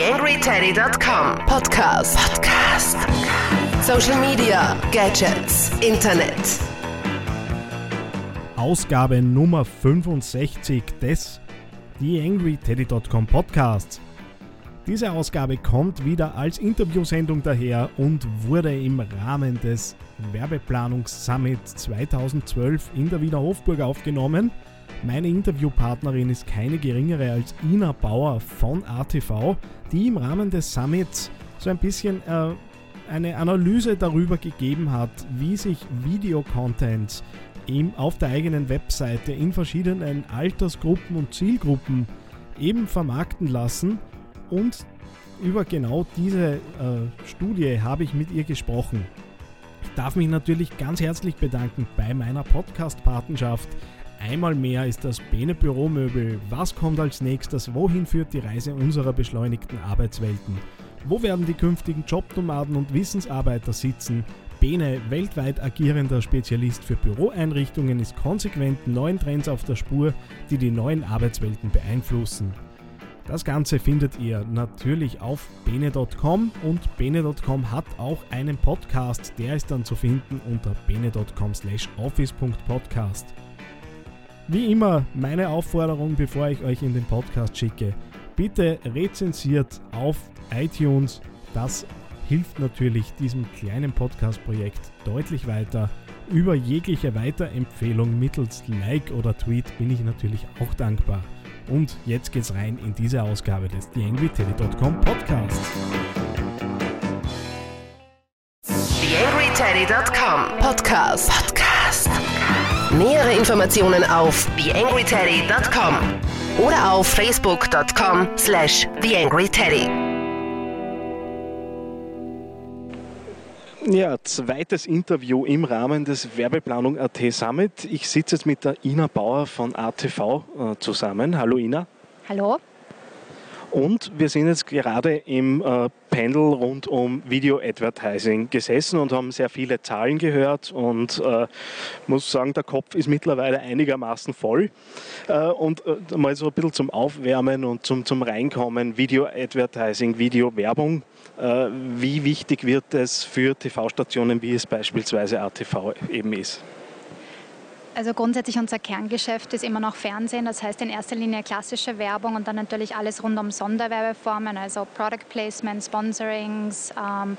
TheAngryTeddy.com Podcast. Podcast. Social Media, Gadgets, Internet. Ausgabe Nummer 65 des TheAngryTeddy.com Podcasts. Diese Ausgabe kommt wieder als Interviewsendung daher und wurde im Rahmen des Werbeplanungssummit 2012 in der Wiener Hofburg aufgenommen. Meine Interviewpartnerin ist keine geringere als Ina Bauer von ATV, die im Rahmen des Summits so ein bisschen äh, eine Analyse darüber gegeben hat, wie sich Videocontent auf der eigenen Webseite in verschiedenen Altersgruppen und Zielgruppen eben vermarkten lassen. Und über genau diese äh, Studie habe ich mit ihr gesprochen. Ich darf mich natürlich ganz herzlich bedanken bei meiner Podcast-Patenschaft Einmal mehr ist das Bene Büromöbel. Was kommt als nächstes? Wohin führt die Reise unserer beschleunigten Arbeitswelten? Wo werden die künftigen Jobnomaden und Wissensarbeiter sitzen? Bene, weltweit agierender Spezialist für Büroeinrichtungen, ist konsequent neuen Trends auf der Spur, die die neuen Arbeitswelten beeinflussen. Das Ganze findet ihr natürlich auf bene.com und bene.com hat auch einen Podcast, der ist dann zu finden unter bene.com slash office.podcast. Wie immer meine Aufforderung, bevor ich euch in den Podcast schicke, bitte rezensiert auf iTunes. Das hilft natürlich diesem kleinen Podcast-Projekt deutlich weiter. Über jegliche Weiterempfehlung mittels Like oder Tweet bin ich natürlich auch dankbar. Und jetzt geht's rein in diese Ausgabe des TheAngryTeddy.com Podcasts. TheAngryTeddy.com Podcast. Podcast. Nähere Informationen auf TheAngryTeddy.com oder auf Facebook.com slash TheAngryTeddy. Ja, zweites Interview im Rahmen des Werbeplanung AT Summit. Ich sitze jetzt mit der Ina Bauer von ATV äh, zusammen. Hallo Ina. Hallo. Und wir sind jetzt gerade im äh, Panel rund um Video Advertising gesessen und haben sehr viele Zahlen gehört und äh, muss sagen, der Kopf ist mittlerweile einigermaßen voll. Äh, und äh, mal so ein bisschen zum Aufwärmen und zum, zum Reinkommen, Video Advertising, Video Werbung. Äh, wie wichtig wird es für TV-Stationen, wie es beispielsweise ATV eben ist? Also grundsätzlich unser Kerngeschäft ist immer noch Fernsehen, das heißt in erster Linie klassische Werbung und dann natürlich alles rund um Sonderwerbeformen, also Product Placement, Sponsorings, ähm,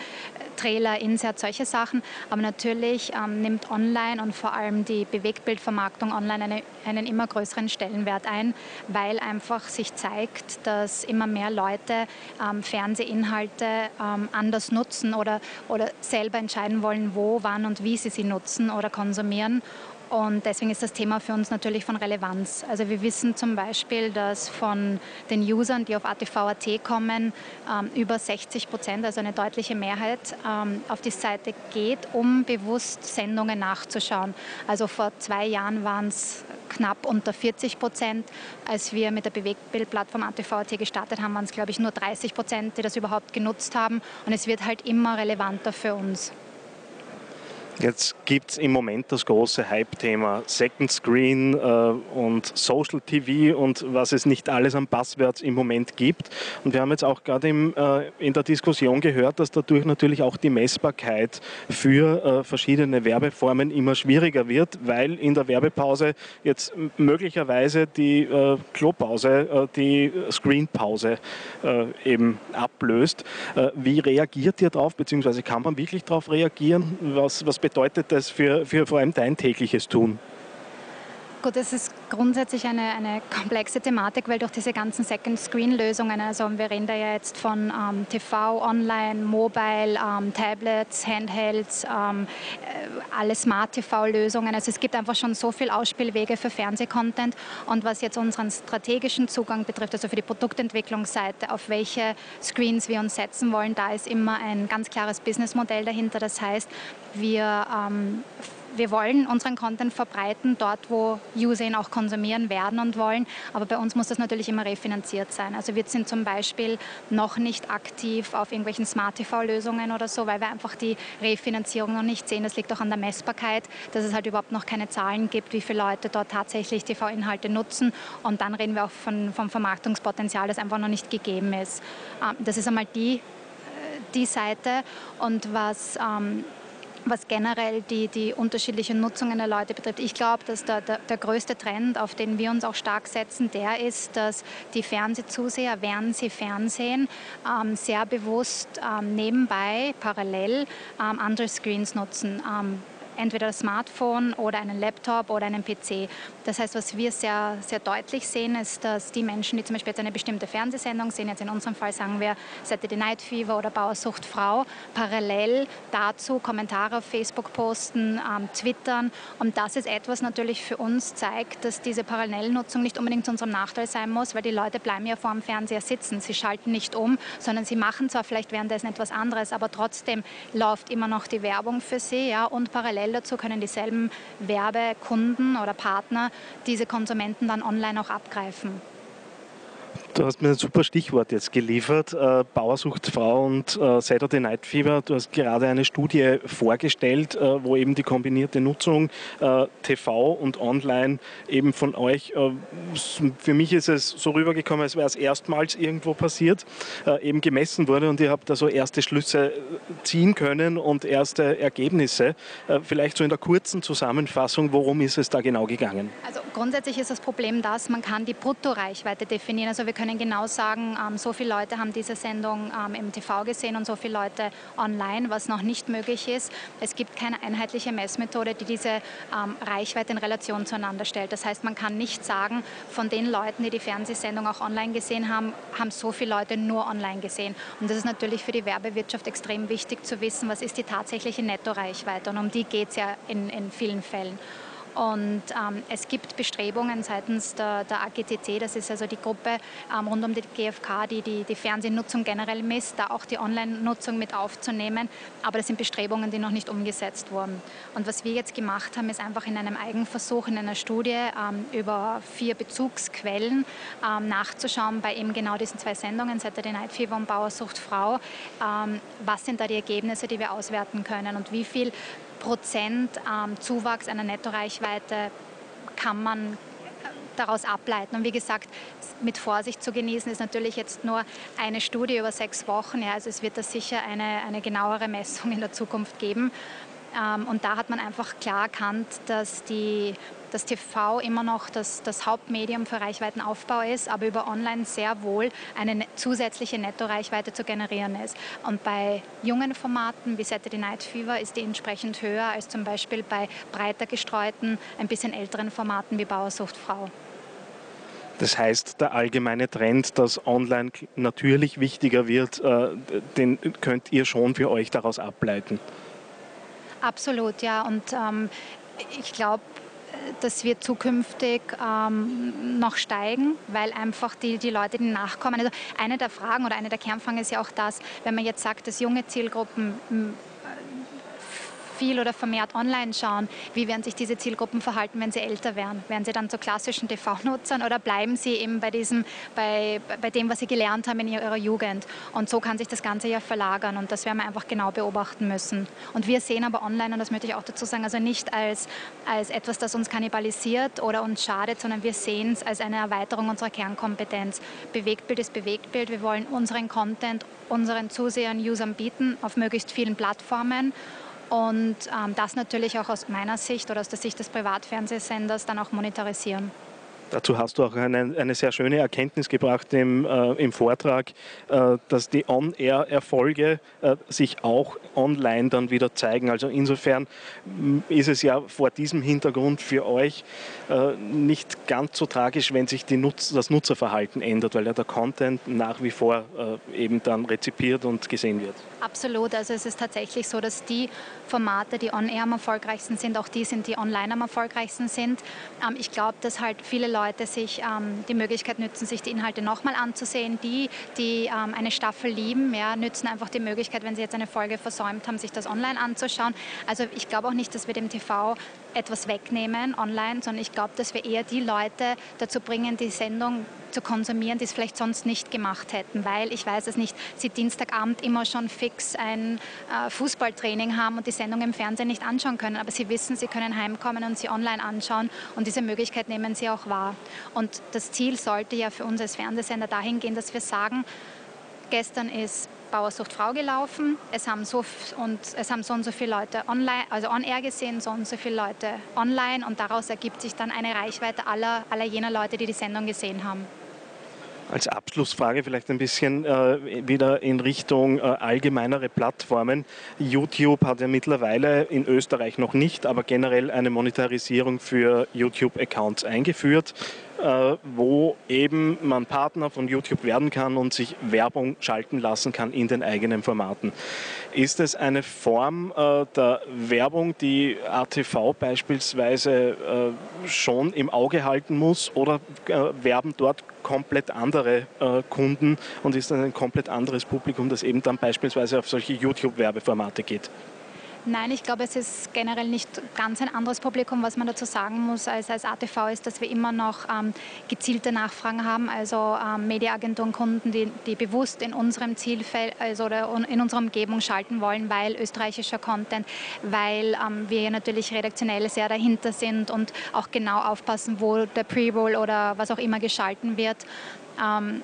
Trailer, Insert, solche Sachen. Aber natürlich ähm, nimmt online und vor allem die Bewegtbildvermarktung online eine, einen immer größeren Stellenwert ein, weil einfach sich zeigt, dass immer mehr Leute ähm, Fernsehinhalte ähm, anders nutzen oder, oder selber entscheiden wollen, wo, wann und wie sie sie nutzen oder konsumieren. Und deswegen ist das Thema für uns natürlich von Relevanz. Also wir wissen zum Beispiel, dass von den Usern, die auf ATV.at kommen, ähm, über 60 Prozent, also eine deutliche Mehrheit, ähm, auf die Seite geht, um bewusst Sendungen nachzuschauen. Also vor zwei Jahren waren es knapp unter 40 Prozent. Als wir mit der Bewegtbildplattform ATV.at gestartet haben, waren es, glaube ich, nur 30 Prozent, die das überhaupt genutzt haben. Und es wird halt immer relevanter für uns. Jetzt gibt es im Moment das große Hype-Thema Second Screen äh, und Social TV und was es nicht alles an Passwords im Moment gibt. Und wir haben jetzt auch gerade äh, in der Diskussion gehört, dass dadurch natürlich auch die Messbarkeit für äh, verschiedene Werbeformen immer schwieriger wird, weil in der Werbepause jetzt möglicherweise die äh, Klopause, äh, die Screenpause äh, eben ablöst. wie reagiert ihr darauf, beziehungsweise kann man wirklich darauf reagieren? Was, was bedeutet das für, für vor allem dein tägliches Tun? Gut, das ist grundsätzlich eine, eine komplexe Thematik, weil durch diese ganzen Second-Screen-Lösungen, also wir reden da ja jetzt von ähm, TV, Online, Mobile, ähm, Tablets, Handhelds, ähm, äh, alle Smart-TV-Lösungen. Also es gibt einfach schon so viele Ausspielwege für Fernsehcontent. Und was jetzt unseren strategischen Zugang betrifft, also für die Produktentwicklungsseite, auf welche Screens wir uns setzen wollen, da ist immer ein ganz klares Businessmodell dahinter. Das heißt, wir ähm, wir wollen unseren Content verbreiten, dort wo User ihn auch konsumieren werden und wollen, aber bei uns muss das natürlich immer refinanziert sein. Also wir sind zum Beispiel noch nicht aktiv auf irgendwelchen Smart-TV-Lösungen oder so, weil wir einfach die Refinanzierung noch nicht sehen. Das liegt auch an der Messbarkeit, dass es halt überhaupt noch keine Zahlen gibt, wie viele Leute dort tatsächlich TV-Inhalte nutzen und dann reden wir auch von, vom Vermarktungspotenzial, das einfach noch nicht gegeben ist. Ähm, das ist einmal die, äh, die Seite und was ähm, was generell die, die unterschiedlichen Nutzungen der Leute betrifft. Ich glaube, dass der, der, der, größte Trend, auf den wir uns auch stark setzen, der ist, dass die Fernsehzuseher, während sie Fernsehen, ähm, sehr bewusst ähm, nebenbei, parallel ähm, andere Screens nutzen. Entweder das Smartphone oder einen Laptop oder einen PC. Das heißt, was wir sehr, sehr deutlich sehen, ist, dass die Menschen, die zum Beispiel jetzt eine bestimmte Fernsehsendung sehen, jetzt in unserem Fall sagen wir Saturday Night Fever oder Bauersucht Frau, parallel dazu Kommentare auf Facebook posten, ähm, twittern. Und das ist etwas natürlich für uns zeigt, dass diese Parallelnutzung nicht unbedingt zu unserem Nachteil sein muss, weil die Leute bleiben ja vor dem Fernseher sitzen. Sie schalten nicht um, sondern sie machen zwar vielleicht währenddessen etwas anderes, aber trotzdem läuft immer noch die Werbung für sie. Ja, und parallel dazu können dieselben Werbekunden oder Partner diese Konsumenten dann online auch abgreifen. Du hast mir ein super Stichwort jetzt geliefert, äh, Bauersucht Frau und äh, Saturday Night Fever. Du hast gerade eine Studie vorgestellt, äh, wo eben die kombinierte Nutzung äh, TV und Online eben von euch, äh, für mich ist es so rübergekommen, als wäre es erstmals irgendwo passiert, äh, eben gemessen wurde und ihr habt da so erste Schlüsse ziehen können und erste Ergebnisse. vielleicht so in der kurzen Zusammenfassung, worum ist es da genau gegangen? Also grundsätzlich ist das Problem das, man kann die Bruttoreichweite definieren. Also wir können genau sagen, ähm, so viele Leute haben diese Sendung ähm, im TV gesehen und so viele Leute online, was noch nicht möglich ist. Es gibt keine einheitliche Messmethode, die diese ähm, Reichweite in Relation zueinander stellt. Das heißt, man kann nicht sagen, von den Leuten, die die Fernsehsendung auch online gesehen haben, haben so viele Leute nur online gesehen. Und das ist natürlich für die Werbewirtschaft extrem wichtig zu wissen, was ist die tatsächliche Nettoreichweite. Und um die geht es ja in, in vielen Fällen. Und ähm, es gibt Bestrebungen seitens der, der AGTC, das ist also die Gruppe ähm, rund um die GfK, die, die die Fernsehnutzung generell misst, da auch die Online-Nutzung mit aufzunehmen. Aber das sind Bestrebungen, die noch nicht umgesetzt wurden. Und was wir jetzt gemacht haben, ist einfach in einem Eigenversuch, in einer Studie ähm, über vier Bezugsquellen ähm, nachzuschauen bei eben genau diesen zwei Sendungen, Saturday Night Fever und Bauersucht Frau. Ähm, was sind da die Ergebnisse, die wir auswerten können und wie viel Prozent ähm, Zuwachs einer Nettoreichweite kann man daraus ableiten. Und wie gesagt, mit Vorsicht zu genießen ist natürlich jetzt nur eine Studie über sechs Wochen. Ja, also es wird da sicher eine, eine genauere Messung in der Zukunft geben. Ähm, und da hat man einfach klar erkannt, dass die dass TV immer noch das, das Hauptmedium für Reichweitenaufbau ist, aber über Online sehr wohl eine ne-, zusätzliche Nettoreichweite zu generieren ist. Und bei jungen Formaten wie Saturday Night Fever ist die entsprechend höher als zum Beispiel bei breiter gestreuten, ein bisschen älteren Formaten wie Bauersucht Frau. Das heißt, der allgemeine Trend, dass online natürlich wichtiger wird, äh, den könnt ihr schon für euch daraus ableiten. Absolut, ja. Und ähm, ich glaube, das wird zukünftig ähm, noch steigen, weil einfach die, die Leute, die nachkommen. Also eine der Fragen oder eine der Kernfragen ist ja auch das, wenn man jetzt sagt, dass junge Zielgruppen viel oder vermehrt online schauen, wie werden sich diese Zielgruppen verhalten, wenn sie älter werden? Werden sie dann zu klassischen TV-Nutzern oder bleiben sie eben bei, diesem, bei, bei dem, was sie gelernt haben in ihrer Jugend? Und so kann sich das Ganze ja verlagern und das werden wir einfach genau beobachten müssen. Und wir sehen aber online, und das möchte ich auch dazu sagen, also nicht als, als etwas, das uns kannibalisiert oder uns schadet, sondern wir sehen es als eine Erweiterung unserer Kernkompetenz. Bewegtbild ist Bewegtbild. Wir wollen unseren Content unseren Zusehern, Usern bieten auf möglichst vielen Plattformen und ähm, das natürlich auch aus meiner Sicht oder aus der Sicht des Privatfernsehsenders dann auch monetarisieren. Dazu hast du auch eine, eine sehr schöne Erkenntnis gebracht im, äh, im Vortrag, äh, dass die On-Air-Erfolge äh, sich auch online dann wieder zeigen. Also insofern mm, ist es ja vor diesem Hintergrund für euch äh, nicht ganz so tragisch, wenn sich Nutz-, das Nutzerverhalten ändert, weil ja der Content nach wie vor äh, eben dann rezipiert und gesehen wird. Absolut. Also es ist tatsächlich so, dass die Formate, die on-air am erfolgreichsten sind, auch die sind, die online am erfolgreichsten sind. Ähm, ich glaube, dass halt viele Leute Leute sich ähm, die Möglichkeit nützen, sich die Inhalte nochmal anzusehen. Die, die ähm, eine Staffel lieben, ja, nützen einfach die Möglichkeit, wenn sie jetzt eine Folge versäumt haben, sich das online anzuschauen. Also ich glaube auch nicht, dass wir dem TV etwas wegnehmen online, sondern ich glaube, dass wir eher die Leute dazu bringen, die Sendung zu konsumieren, die es vielleicht sonst nicht gemacht hätten, weil ich weiß es nicht, sie Dienstagabend immer schon fix ein äh, Fußballtraining haben und die Sendung im Fernsehen nicht anschauen können, aber sie wissen, sie können heimkommen und sie online anschauen und diese Möglichkeit nehmen sie auch wahr. Und das Ziel sollte ja für uns als Fernsehsender dahin gehen, dass wir sagen, gestern ist Bauersucht Frau gelaufen. Es haben so und es haben so und so viele Leute online, also on air gesehen, so und so viele Leute online und daraus ergibt sich dann eine Reichweite aller, aller jener Leute, die die Sendung gesehen haben. Als Abschlussfrage vielleicht ein bisschen äh, wieder in Richtung äh, allgemeinere Plattformen. YouTube hat ja mittlerweile in Österreich noch nicht, aber generell eine Monetarisierung für YouTube-Accounts eingeführt. Äh, wo eben man Partner von YouTube werden kann und sich Werbung schalten lassen kann in den eigenen Formaten. Ist es eine Form äh, der Werbung, die ATV beispielsweise äh, schon im Auge halten muss oder werben dort komplett andere Kunden und ist dann ein komplett anderes Publikum, das eben dann beispielsweise auf solche YouTube-Werbeformate geht? Nein, ich glaube, es ist generell nicht ganz ein anderes Publikum. Was man dazu sagen muss als, als ATV ist, dass wir immer noch ähm, gezielte Nachfragen haben, also ähm, Mediaagenturen, Kunden, die, die bewusst in unserem Zielfeld also oder in unserer Umgebung schalten wollen, weil österreichischer Content, weil ähm, wir natürlich redaktionell sehr dahinter sind und auch genau aufpassen, wo der Pre-Roll oder was auch immer geschalten wird. Ähm,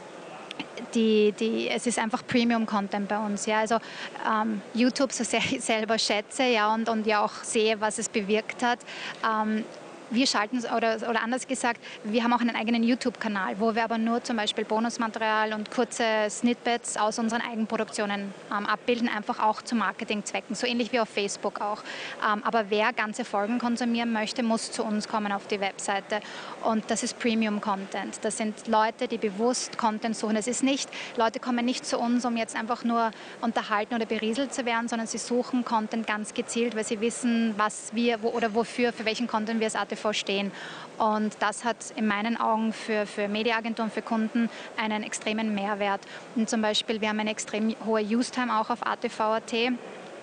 die, die, es ist einfach Premium-Content bei uns. Ja. Also ähm, YouTube, so sehr ich selber schätze ja, und, und ja auch sehe, was es bewirkt hat, ähm, wir schalten, oder, oder anders gesagt, wir haben auch einen eigenen YouTube-Kanal, wo wir aber nur zum Beispiel Bonusmaterial und kurze Snippets aus unseren Eigenproduktionen ähm, abbilden, einfach auch zu Marketingzwecken, so ähnlich wie auf Facebook auch. Ähm, aber wer ganze Folgen konsumieren möchte, muss zu uns kommen auf die Webseite. Und das ist Premium-Content. Das sind Leute, die bewusst Content suchen. Es ist nicht, Leute kommen nicht zu uns, um jetzt einfach nur unterhalten oder berieselt zu werden, sondern sie suchen Content ganz gezielt, weil sie wissen, was wir wo, oder wofür, für welchen Content wir als ATV ATV stehen. Und das hat in meinen Augen für, für Mediaagenturen, für Kunden einen extremen Mehrwert. Und zum Beispiel, wir haben eine extrem hohe Use-Time auch auf ATV.at.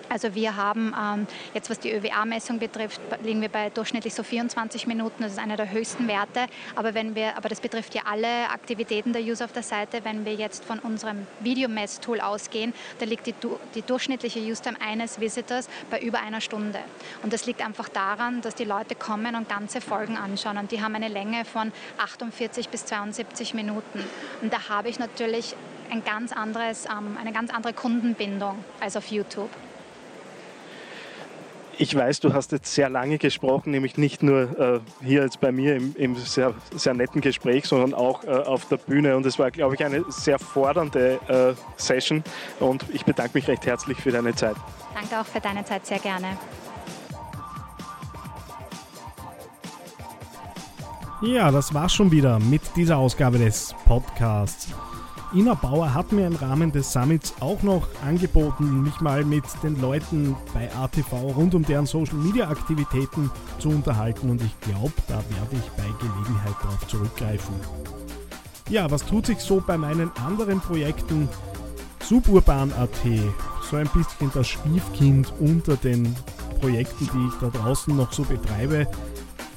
Also wir haben ähm, jetzt, was die ÖWA-Messung betrifft, liegen wir bei durchschnittlich so 24 Minuten. Das ist einer der höchsten Werte. Aber, wenn wir, aber das betrifft ja alle Aktivitäten der User auf der Seite. Wenn wir jetzt von unserem Videomesstool ausgehen, da liegt die, die durchschnittliche Use-Time eines Visitors bei über einer Stunde. Und das liegt einfach daran, dass die Leute kommen und ganze Folgen anschauen. Und die haben eine Länge von 48 bis 72 Minuten. Und da habe ich natürlich ein ganz anderes, ähm, eine ganz andere Kundenbindung als auf YouTube. Ich weiß, du hast jetzt sehr lange gesprochen, nämlich nicht nur äh, hier jetzt bei mir im, im, sehr, sehr netten Gespräch, sondern auch äh, auf der Bühne. Und es war, glaube ich, eine sehr fordernde äh, Session. Und ich bedanke mich recht herzlich für deine Zeit. Danke auch für deine Zeit, sehr gerne. Ja, das war's schon wieder mit dieser Ausgabe des Podcasts. Ina Bauer hat mir im Rahmen des Summits auch noch angeboten, mich mal mit den Leuten bei ATV rund um deren Social Media Aktivitäten zu unterhalten und ich glaube, da werde ich bei Gelegenheit darauf zurückgreifen. Ja, was tut sich so bei meinen anderen Projekten? Suburban.at, so ein bisschen das Stiefkind unter den Projekten, die ich da draußen noch so betreibe,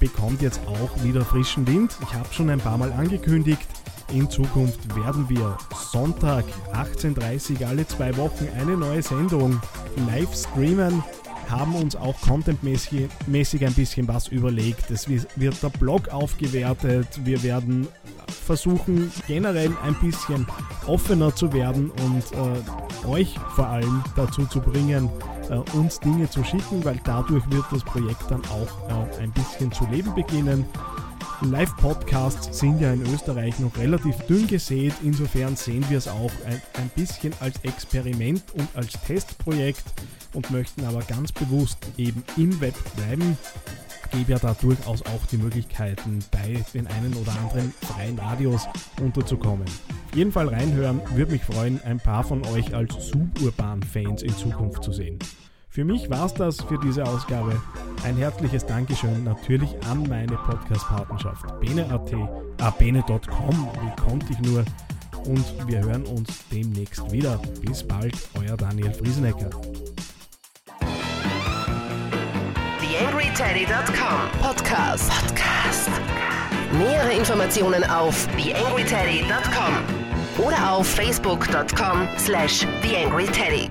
bekommt jetzt auch wieder frischen Wind. Ich habe schon ein paar Mal angekündigt, in Zukunft werden wir Sonntag 18.30 Uhr alle zwei Wochen eine neue Sendung live streamen, haben uns auch contentmäßig ein bisschen was überlegt. Es wird der Blog aufgewertet, wir werden versuchen generell ein bisschen offener zu werden und äh, euch vor allem dazu zu bringen, äh, uns Dinge zu schicken, weil dadurch wird das Projekt dann auch äh, ein bisschen zu leben beginnen. Live-Podcasts sind ja in Österreich noch relativ dünn gesät, insofern sehen wir es auch ein, ein bisschen als Experiment und als Testprojekt und möchten aber ganz bewusst eben im Web bleiben. Gebe ja da durchaus auch die Möglichkeiten, bei den einen oder anderen freien Radios unterzukommen. Auf jeden Fall reinhören, würde mich freuen, ein paar von euch als Suburban-Fans in Zukunft zu sehen. Für mich war es das für diese Ausgabe. Ein herzliches Dankeschön natürlich an meine Podcast-Partnerschaft bene.at, äh, bene.com, wie konnte ich nur. Und wir hören uns demnächst wieder. Bis bald, euer Daniel Friesenecker. TheAngryTeddy.com Podcast. Podcast. Nähere Informationen auf TheAngryTeddy.com oder auf Facebook.com slash TheAngryTeddy.